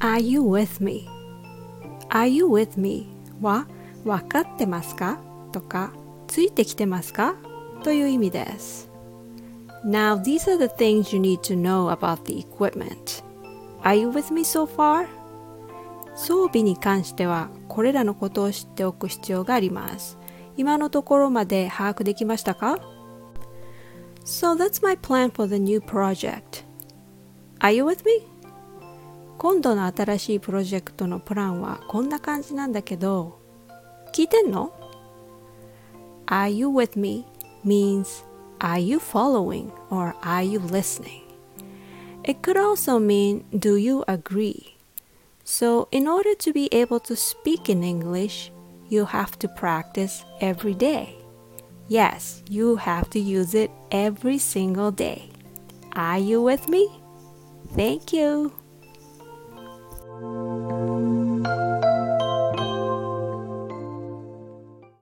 Are you with me? Are you with me? は分かってますかとかついてきてますかという意味です。Now these are the things you need to know about the equipment. Are you with me so far? 装備に関してはこれらのことを知っておく必要があります。今のところまで把握できましたか So that's my plan for the new project. Are you with me? 今度の新しいプロジェクトのプランはこんな感じなんだけど聞いてんの Are you with me means Are you following or are you listening? It could also mean Do you agree? So, in order to be able to speak in English, you have to practice every day. Yes, you have to use it every single day. Are you with me? Thank you.